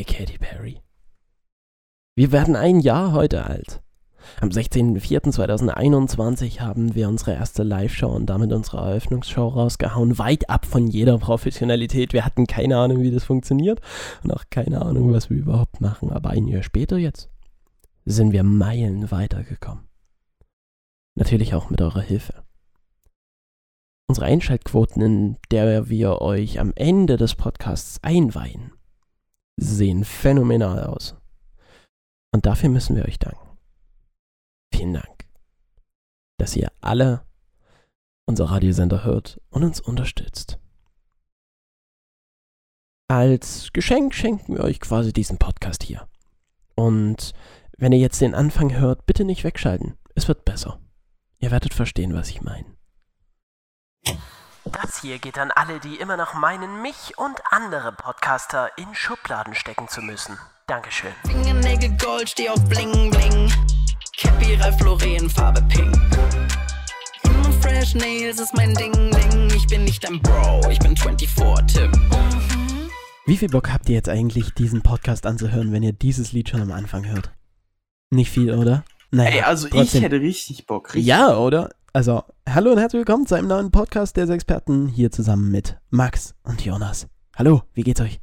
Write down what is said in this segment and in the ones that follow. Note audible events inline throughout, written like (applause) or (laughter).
Danke, Katy Perry. Wir werden ein Jahr heute alt. Am 16.04.2021 haben wir unsere erste Live-Show und damit unsere Eröffnungsshow rausgehauen, weit ab von jeder Professionalität. Wir hatten keine Ahnung, wie das funktioniert und auch keine Ahnung, was wir überhaupt machen. Aber ein Jahr später jetzt sind wir Meilen weitergekommen. Natürlich auch mit eurer Hilfe. Unsere Einschaltquoten, in der wir euch am Ende des Podcasts einweihen, sehen phänomenal aus. Und dafür müssen wir euch danken. Vielen Dank, dass ihr alle unser Radiosender hört und uns unterstützt. Als Geschenk schenken wir euch quasi diesen Podcast hier. Und wenn ihr jetzt den Anfang hört, bitte nicht wegschalten. Es wird besser. Ihr werdet verstehen, was ich meine. Das hier geht an alle, die immer noch meinen, mich und andere Podcaster in Schubladen stecken zu müssen. Dankeschön. Fingernägel Gold, steh auf Bling Bling. Cappy Ralph Lauren, Farbe Pink. Immer Fresh Nails ist mein Ding Ding. Ich bin nicht dein Bro, ich bin 24 Tim. Wie viel Bock habt ihr jetzt eigentlich, diesen Podcast anzuhören, wenn ihr dieses Lied schon am Anfang hört? Nicht viel, oder? Naja, Ey, also trotzdem. ich hätte richtig Bock. Richtig. Ja, oder? Also, hallo und herzlich willkommen zu einem neuen Podcast der Experten hier zusammen mit Max und Jonas. Hallo, wie geht's euch?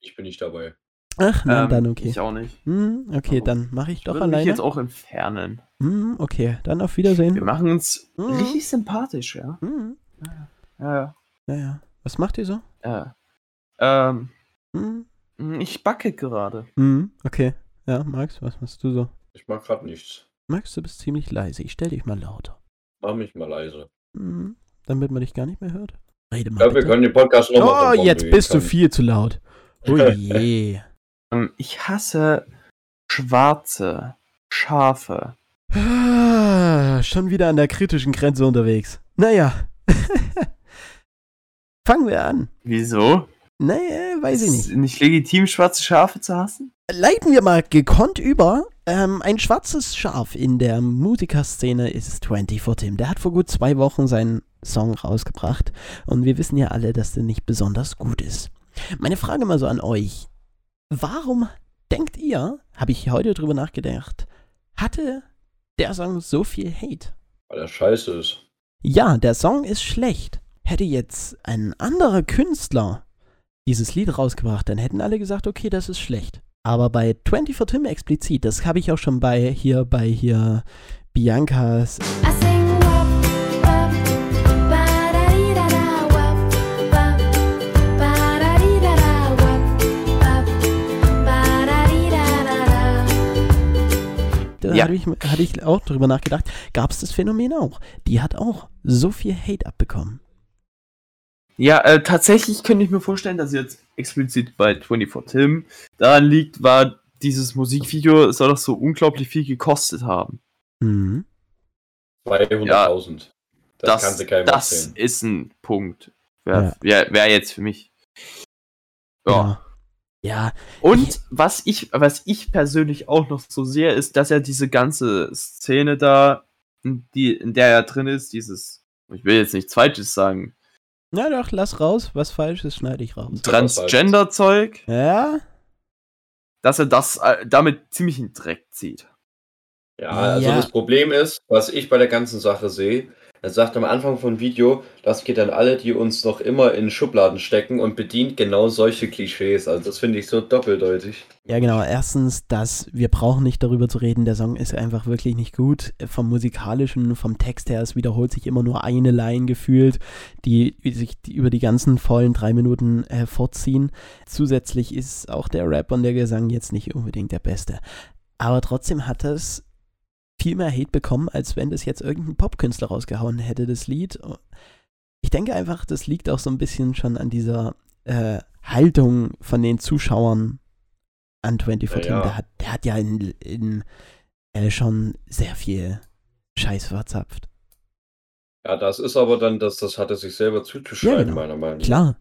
Ich bin nicht dabei. Ach, na Ähm, dann okay. Ich auch nicht. Hm, okay, Oh. dann mache ich Ich doch alleine. jetzt auch entfernen. Hm, okay, dann auf Wiedersehen. Wir machen uns Mhm. richtig sympathisch, ja. Hm, Ja, ja. ja, ja. Was macht ihr so? ja. Ähm, Hm, ich backe gerade. hm, okay. Ja, Max, was machst du so? Ich mach grad nichts. Max, du bist ziemlich leise. Ich stell dich mal lauter. Mach mich mal leise. Hm, damit man dich gar nicht mehr hört. Rede mal Ja, wir können den Podcast nochmal Oh, jetzt bist du viel zu laut. (laughs) Oh je. Ähm, ich hasse schwarze Schafe. Ah, Schon wieder an der kritischen Grenze unterwegs. Naja. (laughs) Fangen wir an. Wieso? Naja, weiß ich Ist nicht. nicht legitim, schwarze Schafe zu hassen? Leiten wir mal gekonnt über. Ähm, ein schwarzes Schaf in der Musikerszene ist 24 Tim. Der hat vor gut zwei Wochen seinen Song rausgebracht. Und wir wissen ja alle, dass der nicht besonders gut ist. Meine Frage mal so an euch. Warum denkt ihr, habe ich heute drüber nachgedacht, hatte der Song so viel Hate? Weil er scheiße ist. Ja, der Song ist schlecht. Hätte jetzt ein anderer Künstler dieses Lied rausgebracht, dann hätten alle gesagt, okay, das ist schlecht. Aber bei 24 Tim explizit, das habe ich auch schon bei hier, bei hier Biancas ba-da-dee-da-da-da. da Ja. hatte, ich, hatte ich auch drüber nachgedacht, gab es das Phänomen auch. Die hat auch so viel Hate abbekommen. Ja, äh, tatsächlich könnte ich mir vorstellen, dass jetzt explizit bei 24 Tim daran liegt, war dieses Musikvideo soll doch so unglaublich viel gekostet haben. Mhm. 200.000. Das, Das, kann sie keinem das erzählen. ist ein Punkt. Wäre wär, wär jetzt für mich. Ja. Ja. Und Ich- was ich, was ich persönlich auch noch so sehe, ist, dass er diese ganze Szene da, in, die, in der er drin ist, dieses, ich will jetzt nichts Falsches sagen, Na doch, lass raus. Was falsch ist, schneide ich raus. Transgender-Zeug, Ja? dass er das äh, damit ziemlich in Dreck zieht. Ja, also Ja. das Problem ist, was ich bei der ganzen Sache sehe, er sagt am Anfang vom Video, das geht an alle, die uns noch immer in Schubladen stecken und bedient genau solche Klischees. Also das finde ich so doppeldeutig. Ja, genau. Erstens, dass wir brauchen nicht darüber zu reden. Der Song ist einfach wirklich nicht gut. Vom musikalischen, vom Text her, es wiederholt sich immer nur eine Line gefühlt, die sich über die ganzen vollen drei Minuten äh, fortziehen. Zusätzlich ist auch der Rap und der Gesang jetzt nicht unbedingt der beste. Aber trotzdem hat es viel mehr Hate bekommen, als wenn das jetzt irgendein Popkünstler rausgehauen hätte, das Lied. Ich denke einfach, das liegt auch so ein bisschen schon an dieser äh, Haltung von den Zuschauern an 24 Ja, ja. Der, hat, der hat ja in, in äh, schon sehr viel Scheiß verzapft. Ja, das ist aber dann, das, das hat er sich selber zuzuschreiben, Ja, genau. meiner Meinung nach. Klar.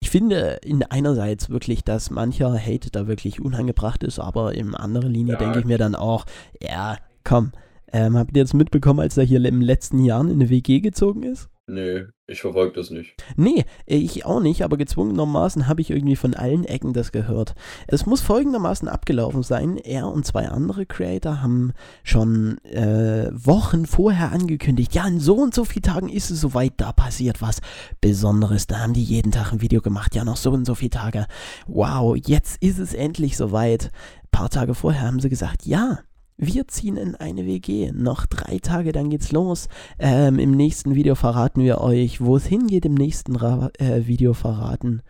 Ich finde in einerseits wirklich, dass mancher Hate da wirklich unangebracht ist, aber in anderer Linie Ja. denke ich mir dann auch, ja, komm, Ähm, habt ihr jetzt mitbekommen, als er hier im letzten Jahr in eine WG gezogen ist? Nö, ich verfolge das nicht. Nee, ich auch nicht, aber gezwungenermaßen habe ich irgendwie von allen Ecken das gehört. Es muss folgendermaßen abgelaufen sein. Er und zwei andere Creator haben schon äh, Wochen vorher angekündigt, ja, in so und so vielen Tagen ist es soweit, da passiert was Besonderes. Da haben die jeden Tag ein Video gemacht, ja, noch so und so viele Tage. Wow, jetzt ist es endlich soweit. Ein paar Tage vorher haben sie gesagt, ja. Wir ziehen in eine WG. Noch drei Tage, dann geht's los. Ähm, Im nächsten Video verraten wir euch, wo es hingeht. Im nächsten Ra äh, Video verraten,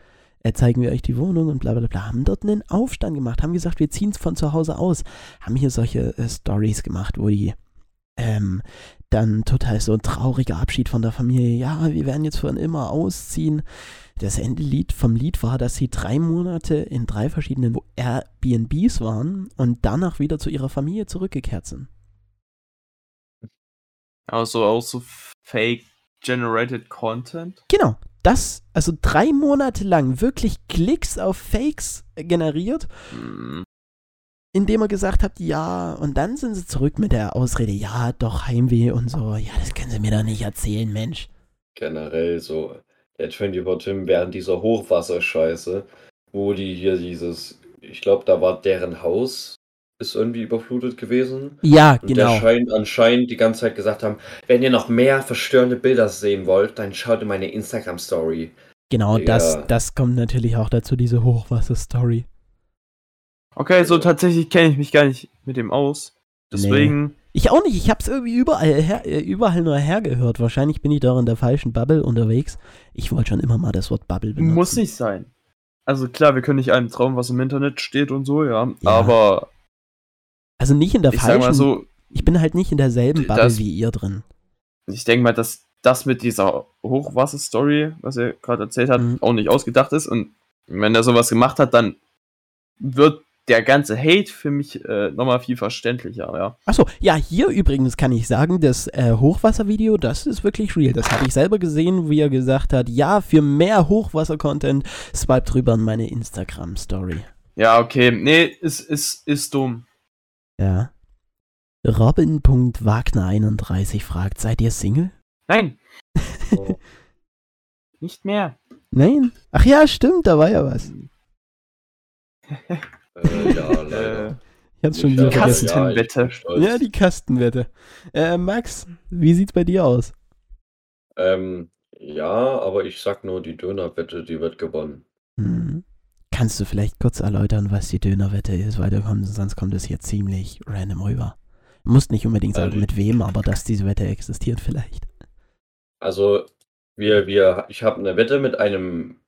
äh, zeigen wir euch die Wohnung und bla bla bla. Haben dort einen Aufstand gemacht, haben gesagt, wir ziehen es von zu Hause aus. Haben hier solche äh, Stories gemacht, wo die ähm, dann total so ein trauriger Abschied von der Familie. Ja, wir werden jetzt von immer ausziehen. Das Endelied vom Lied war, dass sie drei Monate in drei verschiedenen Airbnbs waren und danach wieder zu ihrer Familie zurückgekehrt sind. Also auch so Fake-Generated Content. Genau. Das, also drei Monate lang wirklich Klicks auf Fakes generiert, Hm. Indem er gesagt hat, ja, und dann sind sie zurück mit der Ausrede, ja, doch Heimweh und so. Ja, das können sie mir doch nicht erzählen, Mensch. Generell so, der 24 Tim während dieser Hochwasserscheiße, wo die hier dieses, ich glaube, da war deren Haus, ist irgendwie überflutet gewesen. Ja, Und genau. scheint anscheinend die ganze Zeit gesagt haben, wenn ihr noch mehr verstörende Bilder sehen wollt, dann schaut in meine Instagram-Story. Genau, Ja. das, das kommt natürlich auch dazu, diese Hochwasser-Story. Okay, so tatsächlich kenne ich mich gar nicht mit dem aus. Deswegen, Ich auch nicht, ich hab's irgendwie überall, her, äh, überall nur hergehört. Wahrscheinlich bin ich doch in der falschen Bubble unterwegs. Ich wollte schon immer mal das Wort Bubble benutzen. muss nicht sein. Also klar, wir können nicht allem trauen, was im Internet steht und so, ja. Ja. Aber Also nicht in der ich sag falschen, mal so, ich bin halt nicht in derselben Bubble Das- wie ihr drin. ich denke mal, dass das mit dieser Hochwasser-Story, was er gerade erzählt hat, Mhm. auch nicht ausgedacht ist. Und wenn er sowas gemacht hat, dann wird der ganze Hate für mich äh, nochmal viel verständlicher, ja. Achso, ja, hier übrigens kann ich sagen, das äh, Hochwasservideo, das ist wirklich real. Das habe ich selber gesehen, wie er gesagt hat, ja, für mehr Hochwasser-Content swipe drüber in meine Instagram-Story. Ja, okay. Nee, ist, ist, ist dumm. Ja. Robin.wagner31 fragt, seid ihr Single? Nein, (laughs) Oh. nicht mehr. Nein? Ach ja, stimmt, da war ja was. (laughs) Äh, ja, (laughs) leider. Äh, Ich hab's schon wieder vergessen. Kastenwette. Ja. Ja, die Kastenwette. Äh, Max, wie sieht's bei dir aus? ähm, ja, aber ich sag nur, die Dönerwette, die wird gewonnen. Hm. Kannst du vielleicht kurz erläutern, was die Dönerwette ist, weil kommt, sonst kommt es hier ziemlich random rüber. Musst nicht unbedingt sagen, Also- mit wem, aber dass diese Wette existiert vielleicht. Also, wir, wir, ich habe eine Wette mit einem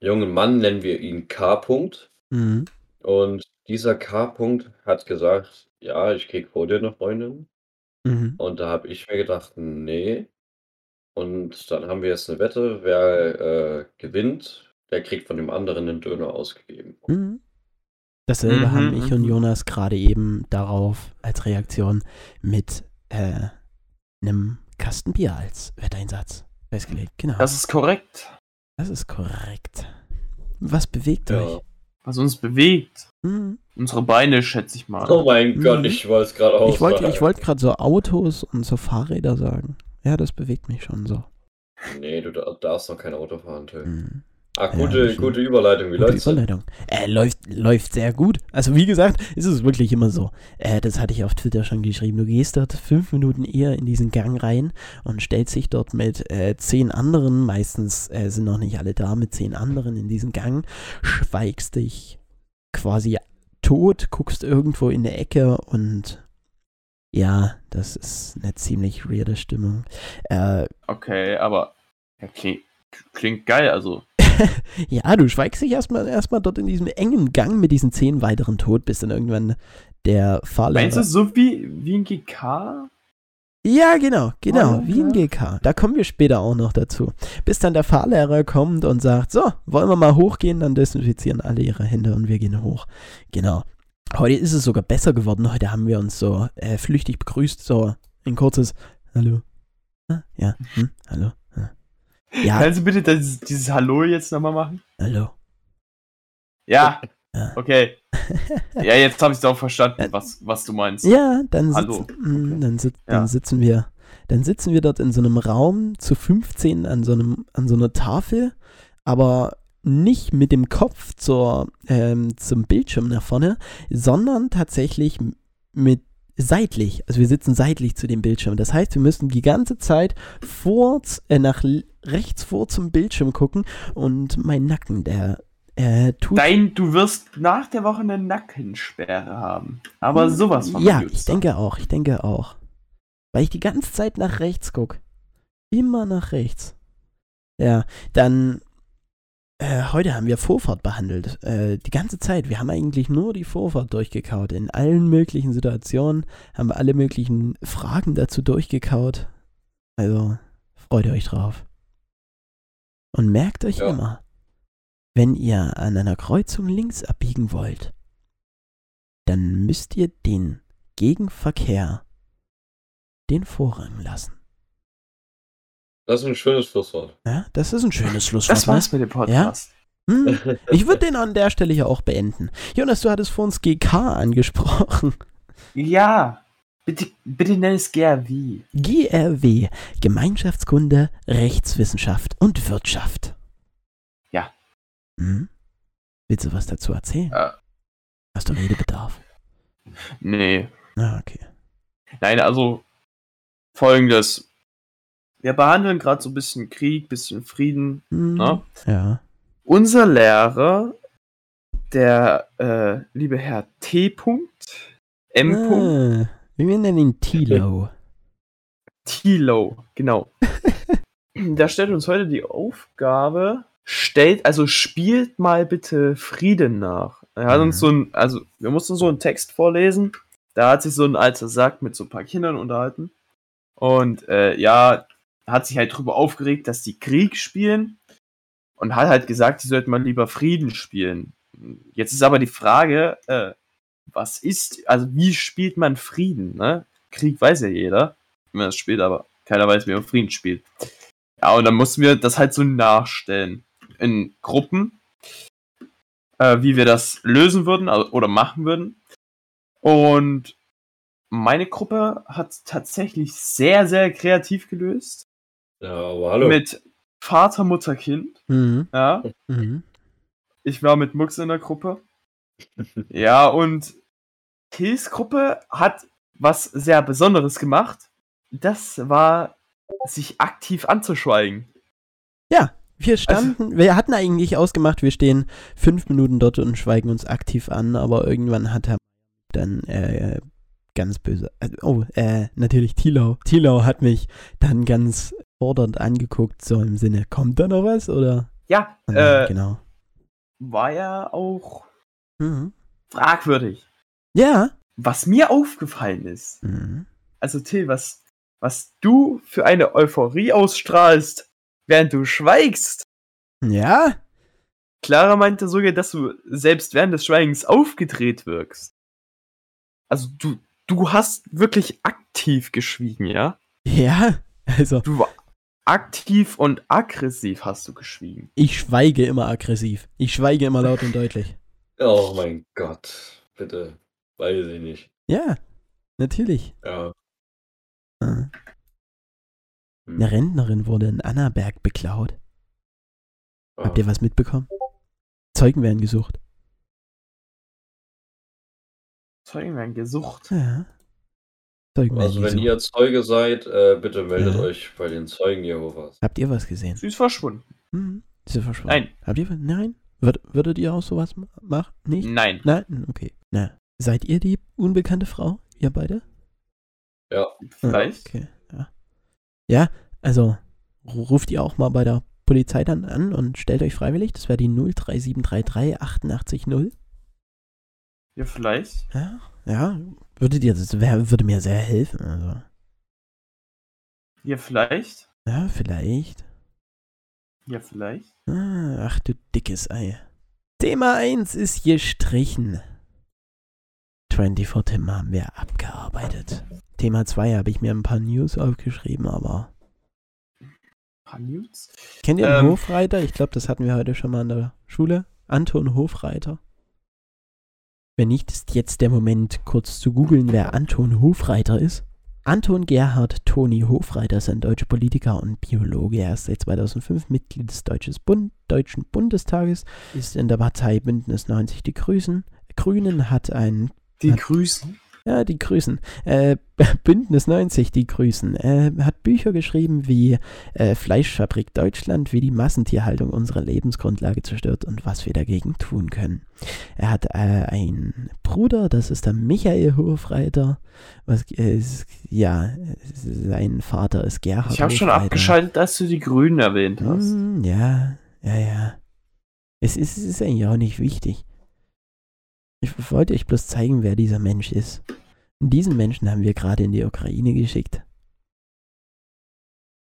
jungen Mann, nennen wir ihn K. -Punkt. Mhm. Und dieser K. -Punkt hat gesagt, ja, ich krieg vor dir eine Freundin. Mhm. Und da habe ich mir gedacht, nee. Und dann haben wir jetzt eine Wette, wer äh, gewinnt, der kriegt von dem anderen einen Döner ausgegeben. Mhm. Dasselbe Mhm, haben ich und mhm. Jonas gerade eben darauf als Reaktion mit äh, einem Kasten Bier als Wetteinsatz festgelegt. Genau. Das ist korrekt. Das ist korrekt. Was bewegt Ja. Was uns bewegt. Mhm. Unsere Beine, schätze ich mal. Oh mein Mhm. Gott, ich wollte es gerade auch Ich wollte wollte gerade so Autos und so Fahrräder sagen. Ja, das bewegt mich schon so. Nee, du dar- darfst noch kein Auto fahren, Till. Mhm. Ah, Ja, gute, das gute Überleitung. Wie Gute läuft's? Überleitung. Äh, läuft, läuft sehr gut. Also wie gesagt, ist es wirklich immer so. Äh, das hatte ich auf Twitter schon geschrieben. Du gehst dort fünf Minuten eher in diesen Gang rein und stellst dich dort mit äh, zehn anderen, meistens äh, sind noch nicht alle da, mit zehn anderen in diesen Gang, schweigst dich quasi tot, guckst irgendwo in der Ecke und ja, das ist eine ziemlich weirde Stimmung. Äh, Okay, aber ja, klingt, klingt geil, also. (laughs) Ja, du schweigst dich erstmal erstmal dort in diesem engen Gang mit diesen zehn weiteren tot, bis dann irgendwann der Fahrlehrer. Meinst du so wie, wie ein GK? Ja, genau, genau, Oh, wie ein GK. Da kommen wir später auch noch dazu. Bis dann der Fahrlehrer kommt und sagt, so, wollen wir mal hochgehen, dann desinfizieren alle ihre Hände und wir gehen hoch. Genau. Heute ist es sogar besser geworden. Heute haben wir uns so äh, flüchtig begrüßt, so ein kurzes Hallo. Ah, ja, hm, hallo. Ja, Kannst du bitte das, dieses Hallo jetzt nochmal machen? hallo. Ja, Okay. (laughs) ja, jetzt habe ich auch verstanden, was, was du meinst. Ja, dann, Hallo. sitzen, mm, Okay. dann, sit, Ja. dann sitzen wir, dann sitzen wir dort in so einem Raum zu 15 an so einem, an so einer Tafel, aber nicht mit dem Kopf zur, ähm, zum Bildschirm nach vorne, sondern tatsächlich mit seitlich. Also wir sitzen seitlich zu dem Bildschirm. Das heißt, wir müssen die ganze Zeit vor, äh, nach rechts vor zum Bildschirm gucken und mein Nacken, der äh, tut Dein, du wirst nach der Woche eine Nackensperre haben. Aber sowas von Hm, Ja, ich denke auch, ich denke auch. Weil ich die ganze Zeit nach rechts gucke. Immer nach rechts. Ja, dann äh, heute haben wir Vorfahrt behandelt. Äh, die ganze Zeit. Wir haben eigentlich nur die Vorfahrt durchgekaut. In allen möglichen Situationen haben wir alle möglichen Fragen dazu durchgekaut. Also, freut euch drauf. Und merkt euch Ja. immer, wenn ihr an einer Kreuzung links abbiegen wollt, dann müsst ihr den Gegenverkehr den Vorrang lassen. Das ist ein schönes Schlusswort. Ja, das ist ein schönes Schlusswort. Das war's mit dem Podcast. Hm? (laughs) Ich würde den an der Stelle hier auch beenden. Jonas, du hattest vor uns GK angesprochen. Ja. Bitte, bitte nenn es GRW. GRW, Gemeinschaftskunde, Rechtswissenschaft und Wirtschaft. Ja. Hm? Willst du was dazu erzählen? Ja. Hast du Redebedarf? Nee. Ah, okay. Nein, also folgendes. Wir behandeln gerade so ein bisschen Krieg, bisschen Frieden. Hm, Ne? Ja. Unser Lehrer, der äh, liebe Herr T. M. Ah, wir nennen ihn Tilo. Tilo, genau. (laughs) da stellt uns heute die Aufgabe, stellt, also spielt mal bitte Frieden nach. Er hat uns Mhm. so ein, also wir mussten so einen Text vorlesen. Da hat sich so ein alter Sack mit so ein paar Kindern unterhalten. Und äh, ja, hat sich halt drüber aufgeregt, dass die Krieg spielen. Und hat halt gesagt, sie sollten mal lieber Frieden spielen. Jetzt ist aber die Frage, äh, was ist, also wie spielt man Frieden, ne? Krieg weiß ja jeder, wie man das spielt, aber keiner weiß, wie man Frieden spielt. Ja, und dann mussten wir das halt so nachstellen. In Gruppen, äh, wie wir das lösen würden also, oder machen würden. Und meine Gruppe hat tatsächlich sehr, sehr kreativ gelöst. Ja, aber hallo. Mit Vater, Mutter, Kind. Mhm. Ja. Mhm. Ich war mit Mux in der Gruppe. Ja, und Tills Gruppe hat was sehr Besonderes gemacht. Das war, sich aktiv anzuschweigen. Wir standen, wir hatten eigentlich ausgemacht, wir stehen fünf Minuten dort und schweigen uns aktiv an, aber irgendwann hat er dann äh, ganz böse, äh, oh, äh, natürlich Tilo. Tilo hat mich dann ganz fordernd angeguckt, so im Sinne, kommt da noch was, oder? Ja, äh, genau. war ja auch Mhm. fragwürdig. Ja. Was mir aufgefallen ist, Mhm. also Till, was, was du für eine Euphorie ausstrahlst, während du schweigst. Ja? Clara meinte sogar, dass du selbst während des Schweigens aufgedreht wirkst. Also du, du hast wirklich aktiv geschwiegen, ja? Ja. Also, Du war aktiv und aggressiv hast du geschwiegen. ich schweige immer aggressiv. Ich schweige immer laut und deutlich. Oh mein Gott. Bitte. Weiß ich nicht. Ja. Natürlich. Ja. Ah. Hm. Eine Rentnerin wurde in Annaberg beklaut. Habt ihr was mitbekommen? Zeugen werden gesucht. Zeugen werden gesucht. Ja. Zeugen Also werden wenn gesucht. ihr Zeuge seid, äh, bitte meldet Ja. euch bei den Zeugen Jehovas. Habt ihr was gesehen? Sie ist verschwunden. Hm. Ist sie verschwunden? Nein. Habt ihr was? Nein? Würd, würdet ihr auch sowas ma- machen? Nicht? Nein. Nein? Okay. Na. Seid ihr die unbekannte Frau? Ihr beide? Ja. Vielleicht. Okay. Ja. Ja, also ruft ihr auch mal bei der Polizei dann an und stellt euch freiwillig. Das wäre die 03733 880. Ja, vielleicht. Ja, ja. Würdet ihr, das wär, würde mir sehr helfen. Also. Ja, vielleicht. Ja, vielleicht. Ja, vielleicht. Ah, ach du dickes Ei. Thema 1 ist gestrichen. 24 Tim haben wir abgearbeitet. Thema 2 habe ich mir ein paar News aufgeschrieben, aber. Ein paar News. Kennt ihr den Ähm. Hofreiter? Ich glaube, das hatten wir heute schon mal in der Schule. Anton Hofreiter. Wenn nicht, ist jetzt der Moment, kurz zu googeln, wer Anton Hofreiter ist. Anton Gerhard Toni Hofreiter ist ein deutscher Politiker und Biologe. Er ist seit 2005 Mitglied des Deutsches Bund, Deutschen Bundestages, ist in der Partei Bündnis 90 Die Grüßen. Grünen hat ein Die Hat- grüßen. Ja, die Grüßen. Äh, (laughs) Bündnis 90, die Grüßen. Äh, hat Bücher geschrieben wie äh, Fleischfabrik Deutschland, wie die Massentierhaltung unsere Lebensgrundlage zerstört und was wir dagegen tun können. Er hat äh, einen Bruder, das ist der Michael Hofreiter. Was, äh, ist, ja, sein Vater ist Gerhard Ich habe schon abgeschaltet, als du die Grünen erwähnt hast. Hm, ja, ja, ja. Es ist, es ist eigentlich auch nicht wichtig. Ich wollte euch bloß zeigen, wer dieser Mensch ist. Und diesen Menschen haben wir gerade in die Ukraine geschickt.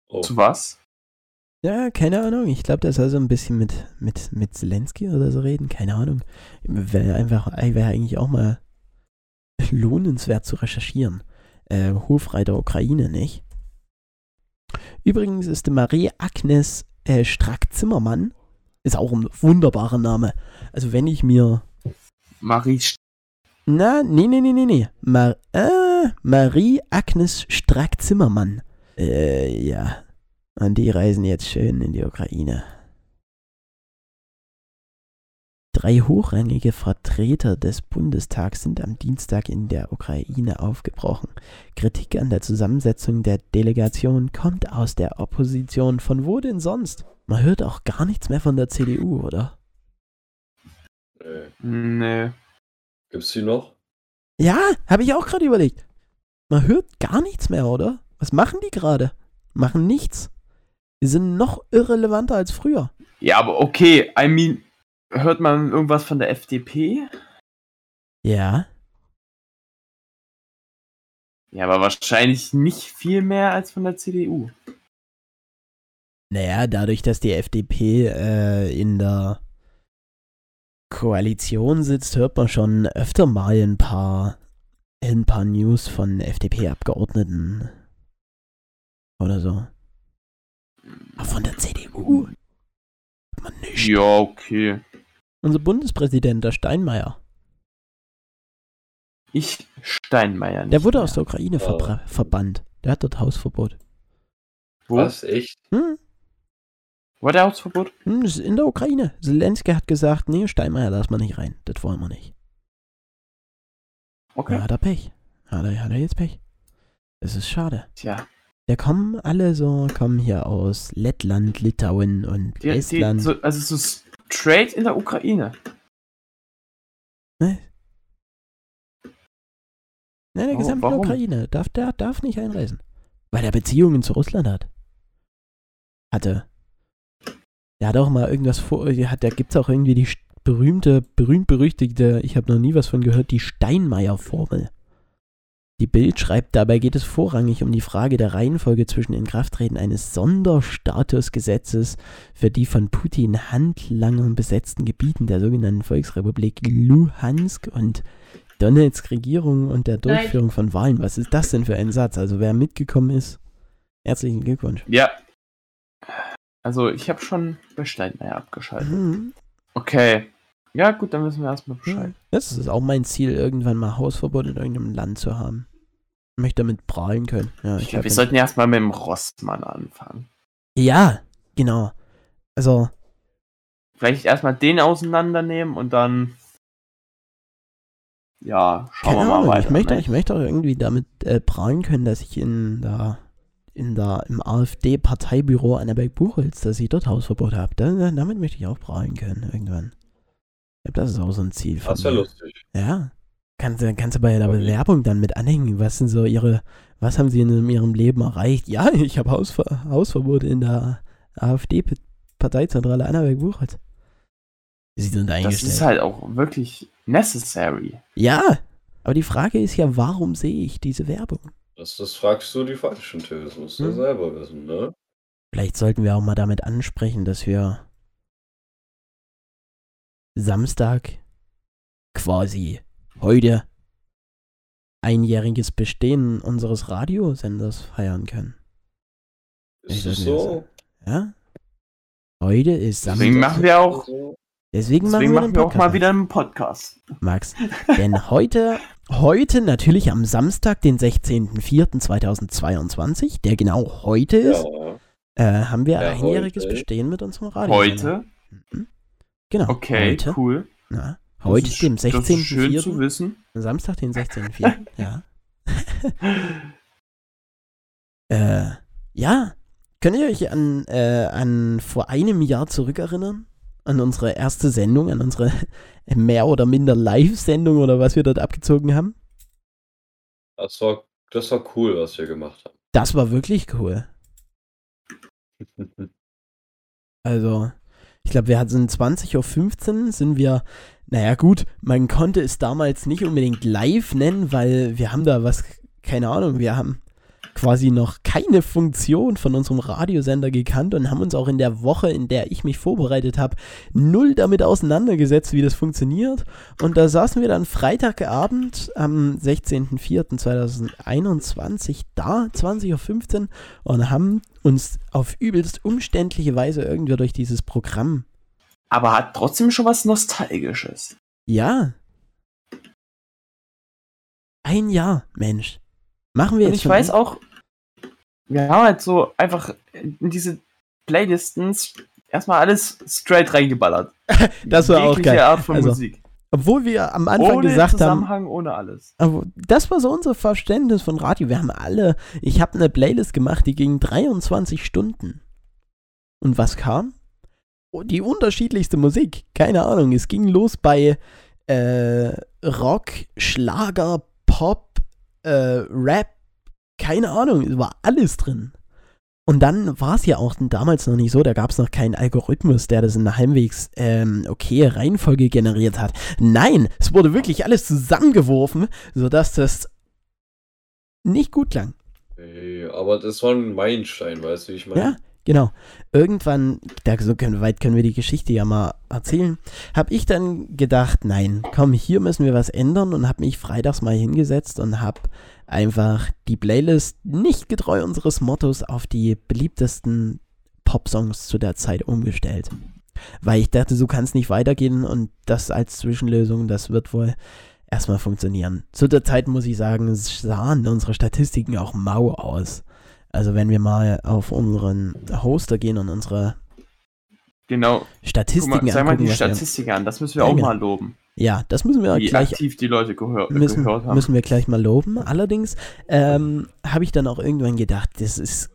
Oh. Zu was? Ja, keine Ahnung. Ich glaube, der soll so ein bisschen mit, mit, mit Zelensky oder so reden. Keine Ahnung. Wäre einfach, wäre eigentlich auch mal lohnenswert zu recherchieren. Äh, Hofreiter Ukraine, nicht? Übrigens ist Marie Agnes äh, Strack-Zimmermann, ist auch ein wunderbarer Name. Also wenn ich mir Marie St- Na, nee, nee, nee, nee, nee. Mar äh, Marie Agnes Strack-Zimmermann. Äh, ja. Und die reisen jetzt schön in die Ukraine. Drei hochrangige Vertreter des Bundestags sind am Dienstag in der Ukraine aufgebrochen. Kritik an der Zusammensetzung der Delegation kommt aus der Opposition. Von wo denn sonst? Man hört auch gar nichts mehr von der CDU, oder? Nee. Nee. Gibt's die noch? Ja, habe ich auch gerade überlegt. Man hört gar nichts mehr, oder? Was machen die gerade? Machen nichts. Die sind noch irrelevanter als früher. Ja, aber okay, I mean, hört man irgendwas von der FDP? Ja. Ja, aber wahrscheinlich nicht viel mehr als von der CDU. Naja, dadurch, dass die FDP äh, in der Koalition sitzt, hört man schon öfter mal ein paar, ein paar News von FDP-Abgeordneten. Oder so. Aber von der CDU? Hört man nicht. Ja, okay. Unser Bundespräsident, der Steinmeier, Ich Steinmeier nicht der wurde mehr. aus der Ukraine Oh. verbannt. Der hat dort Hausverbot. Was? Echt? Hm, War der Hausverbot? hm, das ist in der Ukraine. Zelensky hat gesagt, nee, Steinmeier lass mal nicht rein. Das wollen wir nicht. Okay. Da hat er Pech. Hat er, hat er jetzt Pech. Das ist schade. Tja. Da kommen alle so, kommen hier aus Lettland, Litauen und Die, die, Estland. so, also so straight in der Ukraine. ne? Ne, der Oh, gesamte? Ukraine darf, der darf nicht einreisen. Weil er Beziehungen zu Russland hat. Hatte. Der hat auch mal irgendwas vor, der hat, da gibt's auch irgendwie die berühmte, berühmt-berüchtigte, ich habe noch nie was von gehört, die Steinmeier-Formel. Die Bild schreibt, dabei geht es vorrangig um die Frage der Reihenfolge zwischen Inkrafttreten eines Sonderstatusgesetzes für die von Putin Handlangern besetzten Gebieten der sogenannten Volksrepublik Luhansk und Donetsk Regierung und der Durchführung von Wahlen. Was ist das denn für ein Satz? Also wer mitgekommen ist, herzlichen Glückwunsch. Ja. Also ich habe schon bei Steinmeier abgeschaltet. Mhm. Okay. Ja, gut, dann wissen wir erstmal Bescheid. Das ist auch mein Ziel, irgendwann mal Hausverbot in irgendeinem Land zu haben. Ich möchte damit prahlen können. Ja, Ich ich glaube, wir sollten erstmal mit dem Rossmann anfangen. ja genau. Also, Vielleicht erstmal den auseinandernehmen und dann. Ja, schauen wir mal Ahnung, weiter. ich, möchte, ne? ich möchte auch irgendwie damit äh, prahlen können, dass ich in der, in der, im AfD-Parteibüro Annaberg-Buchholz, dass ich dort Hausverbot habe. Da, da- damit möchte ich auch prahlen können, irgendwann. Ich glaube, das ist auch so ein Ziel Das wäre mir. lustig. Ja. Kannst du, kannst du bei der. Bewerbung dann mit anhängen? Was sind so ihre, was haben sie in ihrem Leben erreicht? Ja, (laughs) ich habe Hausver Hausverbot in der AfD-Parteizentrale Annaberg-Buchholz. Sie sind Das eingestellt. ist halt auch wirklich necessary. ja, aber die Frage ist ja, warum sehe ich diese Werbung? Das, das fragst du die Falschen, Till. Das musst du Hm. selber wissen, ne? Vielleicht sollten wir auch mal damit ansprechen, dass wir Samstag quasi heute einjähriges Bestehen unseres Radiosenders feiern können. Ist das so? Ja? Heute ist Deswegen Samstag. machen wir auch? Deswegen, Deswegen machen wir, machen wir auch mal wieder einen Podcast. Max. Denn (laughs) heute, heute natürlich am Samstag, den 16.04.2022, der genau heute ist, Ja. äh, haben wir Ja, einjähriges heute. Bestehen mit unserem Radio. Heute? Genau. Okay, heute. cool. Na, Das heute, ist- dem Das ist schön zu 16.04. wissen. Samstag, den 16.04. (laughs) ja. Äh, ja. Könnt ihr euch an, äh, an vor einem Jahr zurückerinnern? An unsere erste Sendung, an unsere mehr oder minder Live-Sendung oder was wir dort abgezogen haben? Das war, das war cool, was wir gemacht haben. Das war wirklich cool. (laughs) Also, ich glaube, wir hatten 20.15 Uhr, sind wir, naja gut, man konnte es damals nicht unbedingt live nennen, weil wir haben da was, keine Ahnung, wir haben quasi noch keine Funktion von unserem Radiosender gekannt und haben uns auch in der Woche, in der ich mich vorbereitet habe, null damit auseinandergesetzt, wie das funktioniert. Und da saßen wir dann Freitagabend am 16.04.2021 da, 20.15 Uhr, und haben uns auf übelst umständliche Weise irgendwie durch dieses Programm. Aber hat trotzdem schon was Nostalgisches. Ja. Ein Jahr, Mensch. Machen wir Und jetzt. ich schon weiß ein- auch, wir haben halt so einfach in diese Playlistens erstmal alles straight reingeballert. (laughs) Das war auch geil. Art von Also, Musik. Obwohl wir am Anfang ohne gesagt haben, Zusammenhang, ohne alles. Aber das war so unser Verständnis von Radio. Wir haben alle, ich habe eine Playlist gemacht, die ging 23 Stunden. Und was kam? Oh, die unterschiedlichste Musik. Keine Ahnung. Es ging los bei äh, Rock, Schlager, Pop, äh, Rap. Keine Ahnung. Es war alles drin. Und dann war es ja auch damals noch nicht so, da gab es noch keinen Algorithmus, der das in einer halbwegs ähm, okay Reihenfolge generiert hat. Nein, es wurde wirklich alles zusammengeworfen, sodass das nicht gut klang. Ey, aber das war ein Meilenstein, weißt du, wie ich meine? Ja, genau. Irgendwann, da so können, weit können wir die Geschichte ja mal erzählen, habe ich dann gedacht, nein, komm, hier müssen wir was ändern und habe mich freitags mal hingesetzt und habe einfach die Playlist nicht getreu unseres Mottos auf die beliebtesten Popsongs zu der Zeit umgestellt. Weil ich dachte, so kann es nicht weitergehen und das als Zwischenlösung, das wird wohl erstmal funktionieren. Zu der Zeit muss ich sagen, sahen unsere Statistiken auch mau aus. Also wenn wir mal auf unseren Hoster gehen und unsere Genau. Guck Statistiken mal, sag mal angucken, die was wir, Statistik an, das müssen wir Ja, auch genau. mal loben. ja, das müssen wir Wie gleich aktiv die Leute gehör müssen, gehört haben. müssen wir gleich mal loben. Allerdings ähm, habe ich dann auch irgendwann gedacht, das ist,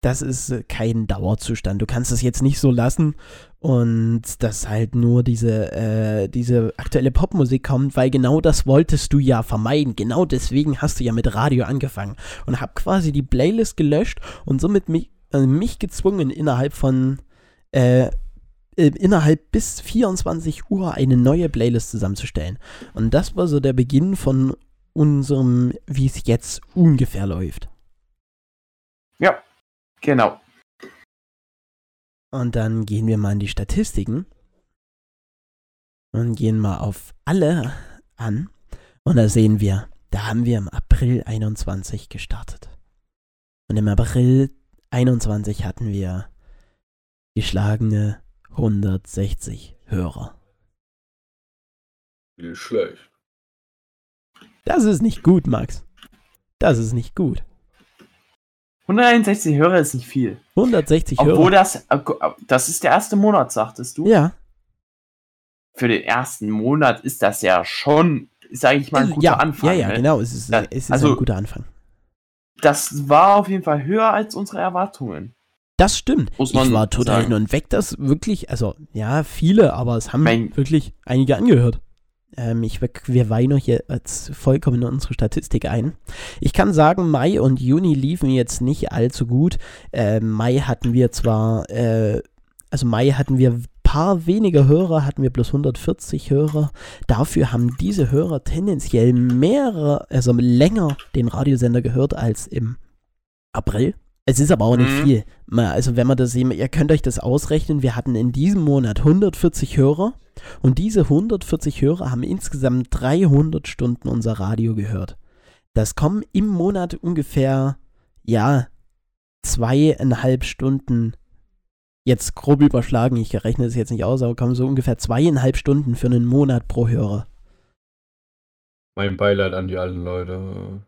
das ist äh, kein Dauerzustand. Du kannst das jetzt nicht so lassen und dass halt nur diese, äh, diese aktuelle Popmusik kommt, weil genau das wolltest du ja vermeiden. Genau deswegen hast du ja mit Radio angefangen und habe quasi die Playlist gelöscht und somit mich, äh, mich gezwungen, innerhalb von äh, äh, innerhalb bis 24 Uhr eine neue Playlist zusammenzustellen. Und das war so der Beginn von unserem, wie es jetzt ungefähr läuft. Ja, genau. Und dann gehen wir mal in die Statistiken und gehen mal auf alle an. Und da sehen wir, da haben wir im April 21 gestartet. Und im April 21 hatten wir geschlagene 160 Hörer. Nicht schlecht. Das ist nicht gut, Max. Das ist nicht gut. 161 Hörer ist nicht viel. 160 Obwohl Hörer. das, äh, das ist der erste Monat, sagtest du. Ja, Für den ersten Monat ist das ja schon, sage ich mal, ein guter ja, Anfang. ja, ja, ne? genau. Es ist, es ist also- ein guter Anfang. Das war auf jeden Fall höher als unsere Erwartungen. Das stimmt. Ich war total hin und weg, dass wirklich, also ja, viele, aber es haben Mein- wirklich einige angehört. Ähm, ich, wir- weihen euch jetzt vollkommen in unsere Statistik ein. Ich kann sagen, Mai und Juni liefen jetzt nicht allzu gut. Ähm, Mai hatten wir zwar, äh, also Mai hatten wir paar weniger Hörer, hatten wir bloß 140 Hörer. Dafür haben diese Hörer tendenziell mehrere, also länger den Radiosender gehört als im April. Es ist aber auch nicht Mhm. viel. Also wenn man das sehen, ihr könnt euch das ausrechnen, wir hatten in diesem Monat 140 Hörer und diese 140 Hörer haben insgesamt 300 Stunden unser Radio gehört. Das kommen im Monat ungefähr, ja, zweieinhalb Stunden Jetzt grob überschlagen, ich rechne es jetzt nicht aus, aber kommen so ungefähr zweieinhalb Stunden für einen Monat pro Hörer. Mein Beileid an die alten Leute.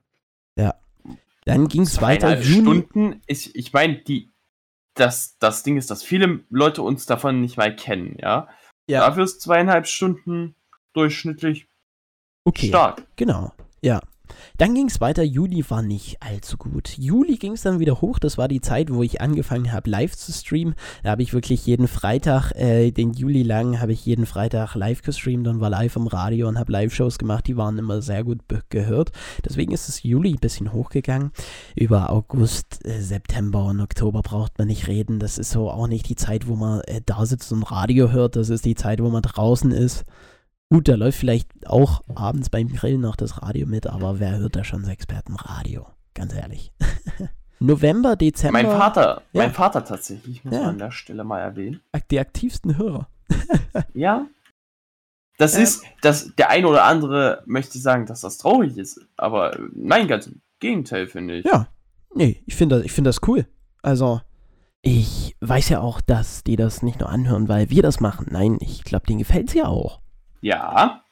Dann ging es weiter. Juni, Stunden, ich, ich meine, die, das, das Ding ist, dass viele Leute uns davon nicht mal kennen, ja. Ja. Dafür ist zweieinhalb Stunden durchschnittlich okay. stark. Genau, ja. Dann ging es weiter, Juli war nicht allzu gut. Juli ging es dann wieder hoch, das war die Zeit, wo ich angefangen habe, live zu streamen. Da habe ich wirklich jeden Freitag, äh, den Juli lang, habe ich jeden Freitag live gestreamt und war live im Radio und habe Live-Shows gemacht, die waren immer sehr gut gehört. Deswegen ist es Juli ein bisschen hochgegangen. Über August, äh, September und Oktober braucht man nicht reden. Das ist so auch nicht die Zeit, wo man äh, da sitzt und Radio hört. Das ist die Zeit, wo man draußen ist. Gut, da läuft vielleicht auch abends beim Grillen noch das Radio mit, aber wer hört da schon Expertenradio? Ganz ehrlich. (laughs) November, Dezember. Mein Vater, Ja. mein Vater tatsächlich, muss Ja. man an der Stelle mal erwähnen. Die aktivsten Hörer. (laughs) Ja. Das Ja. ist, das, der eine oder andere möchte sagen, dass das traurig ist, aber nein, ganz im Gegenteil, finde ich. Ja. Nee, ich finde das, ich find das cool. Also, ich weiß ja auch, dass die das nicht nur anhören, weil wir das machen. Nein, ich glaube, denen gefällt es ja auch. Ja,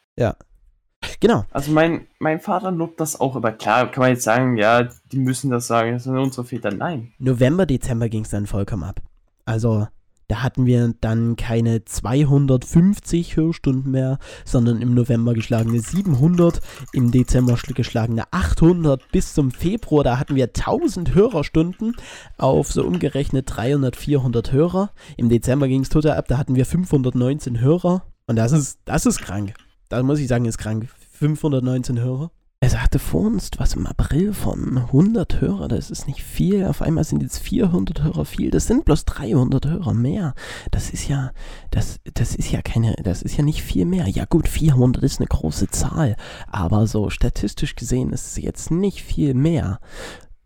Genau. also mein, mein Vater lobt das auch, aber klar, kann man jetzt sagen, ja, die müssen das sagen, das sind unsere Väter. Nein. November, Dezember ging es dann vollkommen ab. Also, da hatten wir dann keine 250 Hörstunden mehr, sondern im November geschlagene 700, im Dezember schl- geschlagene 800 bis zum Februar, da hatten wir 1000 Hörerstunden auf so umgerechnet 300, 400 Hörer. Im Dezember ging es total ab, da hatten wir 519 Hörer und das ist, das ist krank. Da muss ich sagen, ist krank. 519 Hörer. Er sagte vor uns was im April von 100 Hörer, das ist nicht viel. Auf einmal sind jetzt 400 Hörer viel. Das sind bloß 300 Hörer mehr. Das ist ja, das, das ist ja keine, das ist ja nicht viel mehr. Ja gut, 400 ist eine große Zahl, aber so statistisch gesehen ist es jetzt nicht viel mehr.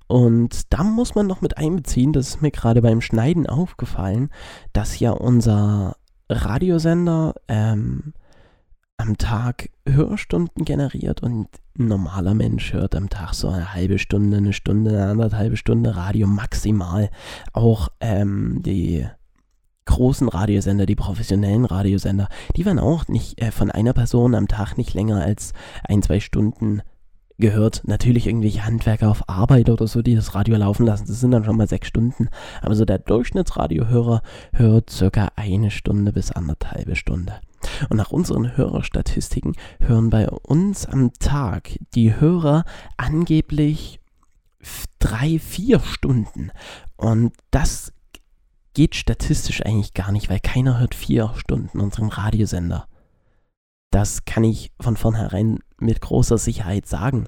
Und da muss man noch mit einbeziehen, das ist mir gerade beim Schneiden aufgefallen, dass ja unser Radiosender ähm, am Tag Hörstunden generiert und ein normaler Mensch hört am Tag so eine halbe Stunde, eine Stunde, eine anderthalbe Stunde Radio maximal. Auch ähm, die großen Radiosender, die professionellen Radiosender, die werden auch nicht äh, von einer Person am Tag nicht länger als ein, zwei Stunden gehört. Natürlich irgendwelche Handwerker auf Arbeit oder so, die das Radio laufen lassen. Das sind dann schon mal sechs Stunden. Aber so der Durchschnittsradiohörer hört circa eine Stunde bis anderthalbe Stunde. Und nach unseren Hörerstatistiken hören bei uns am Tag die Hörer angeblich drei, vier Stunden. Und das geht statistisch eigentlich gar nicht, weil keiner hört vier Stunden unseren Radiosender. Das kann ich von vornherein mit großer Sicherheit sagen.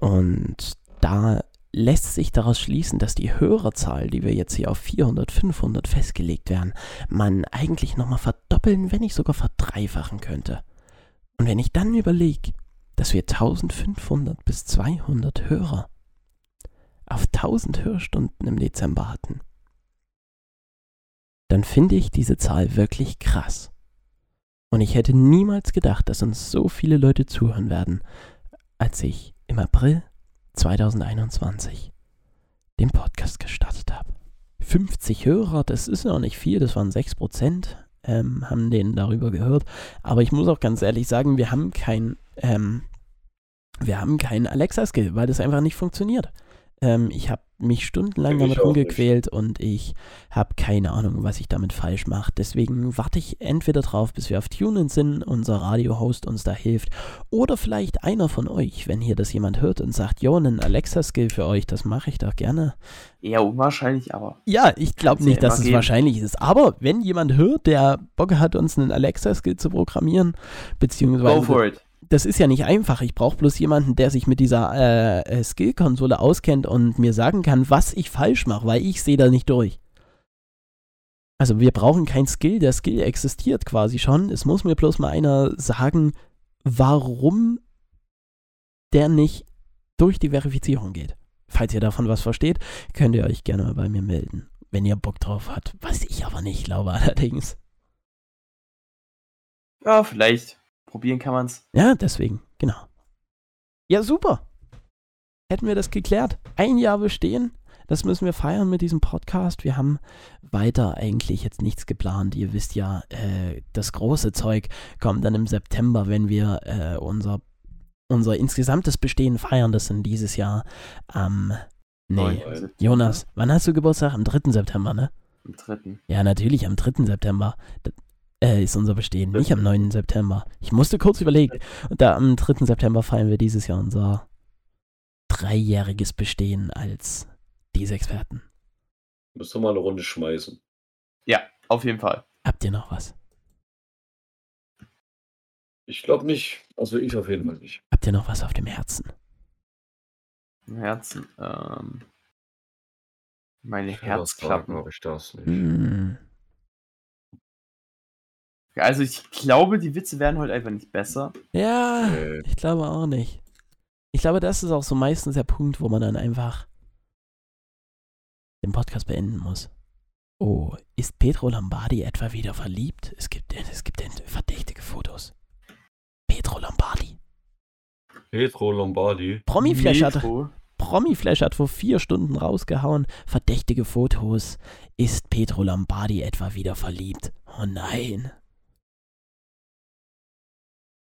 Und da lässt sich daraus schließen, dass die Hörerzahl, die wir jetzt hier auf 400, 500 festgelegt werden, man eigentlich nochmal verdoppeln, wenn nicht sogar verdreifachen könnte. Und wenn ich dann überlege, dass wir 1500 bis 200 Hörer auf 1000 Hörstunden im Dezember hatten, dann finde ich diese Zahl wirklich krass. Und ich hätte niemals gedacht, dass uns so viele Leute zuhören werden, als ich im April 2021 den Podcast gestartet habe. 50 Hörer, das ist noch nicht viel, das waren 6 Prozent, ähm, haben den darüber gehört. Aber ich muss auch ganz ehrlich sagen, wir haben kein, ähm, wir haben keinen Alexa-Skill, weil das einfach nicht funktioniert. Ähm, ich habe mich stundenlang damit rumgequält und ich habe keine Ahnung, was ich damit falsch mache. Deswegen warte ich entweder drauf, bis wir auf TuneIn sind, unser Radio-Host uns da hilft, oder vielleicht einer von euch, wenn hier das jemand hört und sagt, jo, einen Alexa-Skill für euch, das mache ich doch gerne. Eher unwahrscheinlich, aber. Ja, ich glaube ja nicht, dass es geben. wahrscheinlich ist. Aber wenn jemand hört, der Bock hat, uns einen Alexa-Skill zu programmieren, beziehungsweise Go for it. Das ist ja nicht einfach. Ich brauche bloß jemanden, der sich mit dieser äh, äh, Skill-Konsole auskennt und mir sagen kann, was ich falsch mache, weil ich sehe da nicht durch. Also wir brauchen kein Skill, der Skill existiert quasi schon. Es muss mir bloß mal einer sagen, warum der nicht durch die Verifizierung geht. Falls ihr davon was versteht, könnt ihr euch gerne mal bei mir melden, wenn ihr Bock drauf habt. Was ich aber nicht glaube allerdings. Ja, vielleicht. Probieren kann man's. Ja, deswegen, genau. Ja, super. Hätten wir das geklärt. Ein Jahr bestehen. das müssen wir feiern mit diesem Podcast. Wir haben weiter eigentlich jetzt nichts geplant. Ihr wisst ja, äh, das große Zeug kommt dann im September, wenn wir äh, unser, unser insgesamtes Bestehen feiern. Das sind dieses Jahr am. nee, Neun. Jonas, wann hast du Geburtstag? Am 3. September, ne? Am dritten. Ja, natürlich, am 3. September äh, ist unser Bestehen, nicht am 9. September. Ich musste kurz überlegen. Und da am 3. September feiern wir dieses Jahr unser dreijähriges Bestehen als diese Experten. Müssen wir mal eine Runde schmeißen. Ja, auf jeden Fall. Habt ihr noch was? Ich glaube nicht. Also ich auf jeden Fall nicht. Habt ihr noch was auf dem Herzen? Im Herzen. Ähm, meine Herzklappen. habe ich das nicht. Hm. Also ich glaube, die Witze werden heute einfach nicht besser. Ja, Nee. ich glaube auch nicht. Ich glaube, das ist auch so meistens der Punkt, wo man dann einfach den Podcast beenden muss. Oh, ist Petro Lombardi etwa wieder verliebt? Es gibt, es gibt verdächtige Fotos. Petro Lombardi. Petro Lombardi. Promiflash hat. Promiflash hat vor vier Stunden rausgehauen. Verdächtige Fotos. Ist Petro Lombardi etwa wieder verliebt? Oh nein.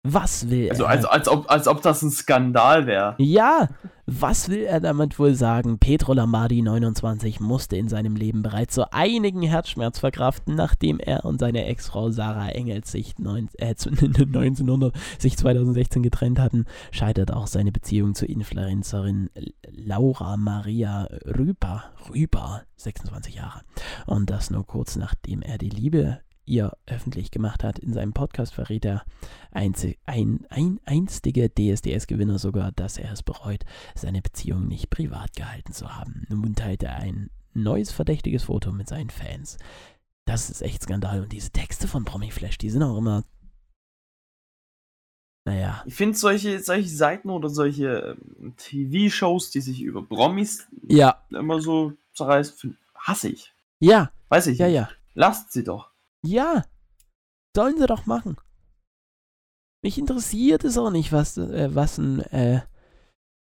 Was will Also er? als, als, ob, als ob das ein Skandal wäre. Ja, was will er damit wohl sagen? Petro Lombardi 29 musste in seinem Leben bereits so einigen Herzschmerz verkraften, nachdem er und seine Ex-Frau Sarah Engels sich neun, äh, zu- (laughs) 1900 sich 2016 getrennt hatten, scheitert auch seine Beziehung zur Influencerin Laura Maria Rüper, Rüper, 26 Jahre. Und das nur kurz nachdem er die Liebe ihr öffentlich gemacht hat. In seinem Podcast verrät er einzig, ein, ein einstiger DSDS-Gewinner sogar, dass er es bereut, seine Beziehung nicht privat gehalten zu haben. Nun teilt er ein neues verdächtiges Foto mit seinen Fans. Das ist echt Skandal. Und diese Texte von Promiflash, die sind auch immer. Naja. Ich finde solche, solche Seiten oder solche ähm, TV-Shows, die sich über Promis Ja, immer so zerreißen, hasse ich. ja, Weiß ich ja, nicht. ja. Lasst sie doch. Ja, sollen sie doch machen. Mich interessiert es auch nicht, was, äh, was ein äh,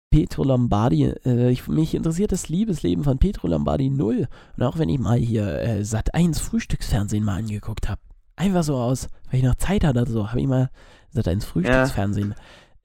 Petro Lombardi, äh, ich, mich interessiert das Liebesleben von Petro Lombardi null. Und auch wenn ich mal hier äh, Sat 1 Frühstücksfernsehen mal angeguckt habe, einfach so aus, weil ich noch Zeit hatte oder so, habe ich mal Sat 1 Frühstücksfernsehen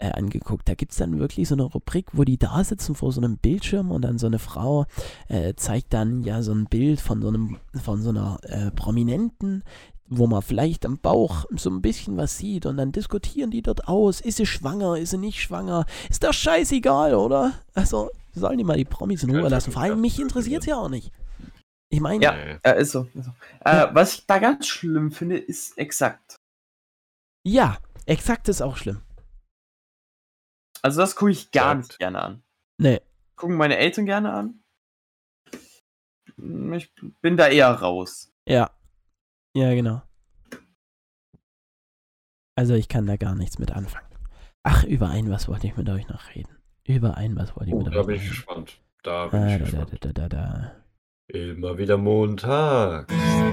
äh, angeguckt. Da gibt es dann wirklich so eine Rubrik, wo die da sitzen vor so einem Bildschirm und dann so eine Frau äh, zeigt dann ja so ein Bild von so einem, von so einer äh, Prominenten, wo man vielleicht am Bauch so ein bisschen was sieht und dann diskutieren die dort aus, ist sie schwanger, ist sie nicht schwanger, ist doch scheißegal, oder? Also sollen die mal die Promis in Ruhe lassen, vor allem mich interessiert es ja auch nicht. Ich meine, Ja. Ja, ist so. Ist so. Äh, was ich da ganz schlimm finde, ist exakt. ja, exakt ist auch schlimm. Also das gucke ich gar nicht gerne an. Nee, Gucken meine Eltern gerne an. Ich bin da eher raus. ja. Ja, genau. Also ich kann da gar nichts mit anfangen. Ach, über ein was wollte ich mit euch noch reden. Über ein was wollte ich Oh, mit da euch bin noch ich reden. gespannt. Da bin Ah, ich da, da, gespannt. da, da, da. Immer wieder Montag.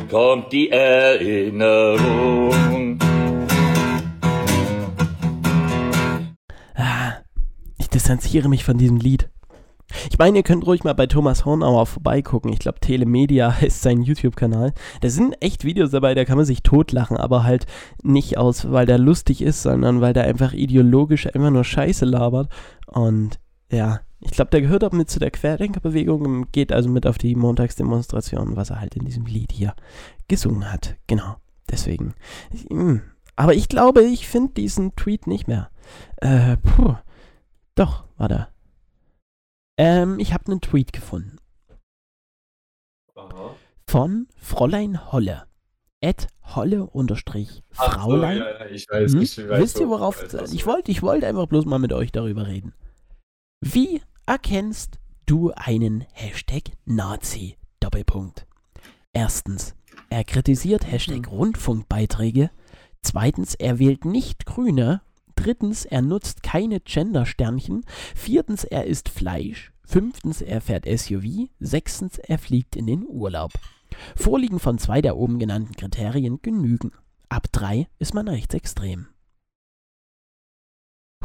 kommt die Erinnerung. Distanziere mich von diesem Lied. Ich meine, ihr könnt ruhig mal bei Thomas Hornauer vorbeigucken. Ich glaube, Telemedia (laughs) heißt sein YouTube-Kanal. Da sind echt Videos dabei, da kann man sich totlachen, aber halt nicht aus, weil der lustig ist, sondern weil der einfach ideologisch einfach nur Scheiße labert. Und ja, ich glaube, der gehört auch mit zu der Querdenkerbewegung und geht also mit auf die Montagsdemonstration, was er halt in diesem Lied hier gesungen hat. Genau, deswegen. Mm. aber ich glaube, ich finde diesen Tweet nicht mehr. Äh, puh. Doch, warte. Ähm, ich habe einen Tweet gefunden. Aha. Von Fräulein Holle. At Holle unterstrich Ach so, Fraulein. ja, ja, ich weiß, Hm? ich weiß, Wisst ihr, worauf. weiß, was Ich wollte ich wollte einfach bloß mal mit euch darüber reden. Wie erkennst du einen Hashtag Nazi? Doppelpunkt. Erstens, er kritisiert Hashtag Rundfunkbeiträge. Zweitens, er wählt nicht Grüne. Drittens, er nutzt keine Gender-Sternchen. Viertens, er isst Fleisch. Fünftens, er fährt SUV. Sechstens, er fliegt in den Urlaub. Vorliegen von zwei der oben genannten Kriterien genügen. Ab drei ist man rechtsextrem.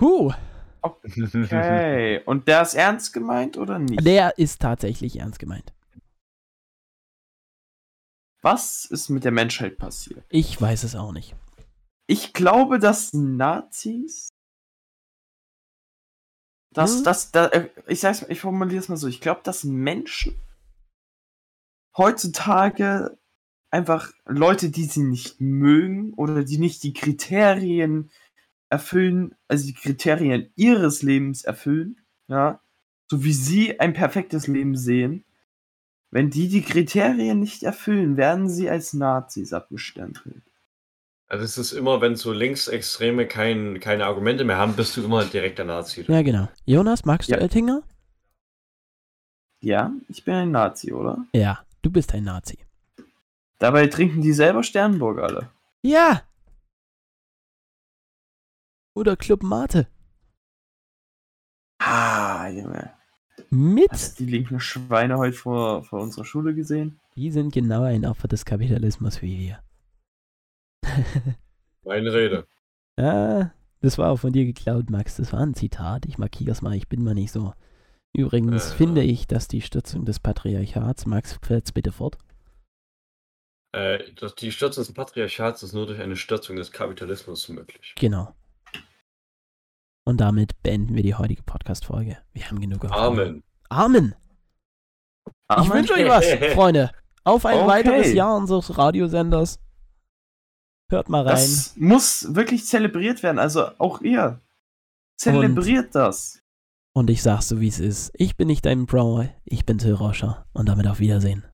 Huh, Okay. Und der ist ernst gemeint oder nicht? Der ist tatsächlich ernst gemeint. Was ist mit der Menschheit passiert? Ich weiß es auch nicht. Ich glaube, dass Nazis. Dass, Hm? dass, da, äh, ich sag's, ich formuliere es mal so. Ich glaube, dass Menschen heutzutage einfach Leute, die sie nicht mögen oder die nicht die Kriterien erfüllen, also die Kriterien ihres Lebens erfüllen, ja, so wie sie ein perfektes Leben sehen, wenn die die Kriterien nicht erfüllen, werden sie als Nazis abgestempelt. Also es ist immer, wenn so Linksextreme kein, keine Argumente mehr haben, bist du immer direkt der Nazi. Ja, genau. Jonas, magst du Ja. Oettinger? Ja, ich bin ein Nazi, oder? Ja, du bist ein Nazi. Dabei trinken die selber Sternburg alle. Ja! Oder Club Mate. Ah, Junge. Mit? Hast du die linken Schweine heute vor, vor unserer Schule gesehen? Die sind genau ein Opfer des Kapitalismus wie wir. (laughs) Meine Rede. Ja, das war auch von dir geklaut, Max. Das war ein Zitat. Ich markiere es mal, ich bin mal nicht so. Übrigens Äh. finde ich, dass die Stützung des Patriarchats, Max, fällt's bitte fort. Äh, das, die Stürzung des Patriarchats ist nur durch eine Stürzung des Kapitalismus möglich. Genau. Und damit beenden wir die heutige Podcast-Folge. Wir haben genug auf Amen. Amen. Ich Amen. wünsche euch was, (laughs) Freunde. Auf ein Okay. weiteres Jahr unseres Radiosenders. Hört mal rein. Das muss wirklich zelebriert werden. Also auch ihr. Zelebriert das. Und ich sag's so, wie es ist. Ich bin nicht dein Bro, ich bin Till Roscher. Und damit auf Wiedersehen.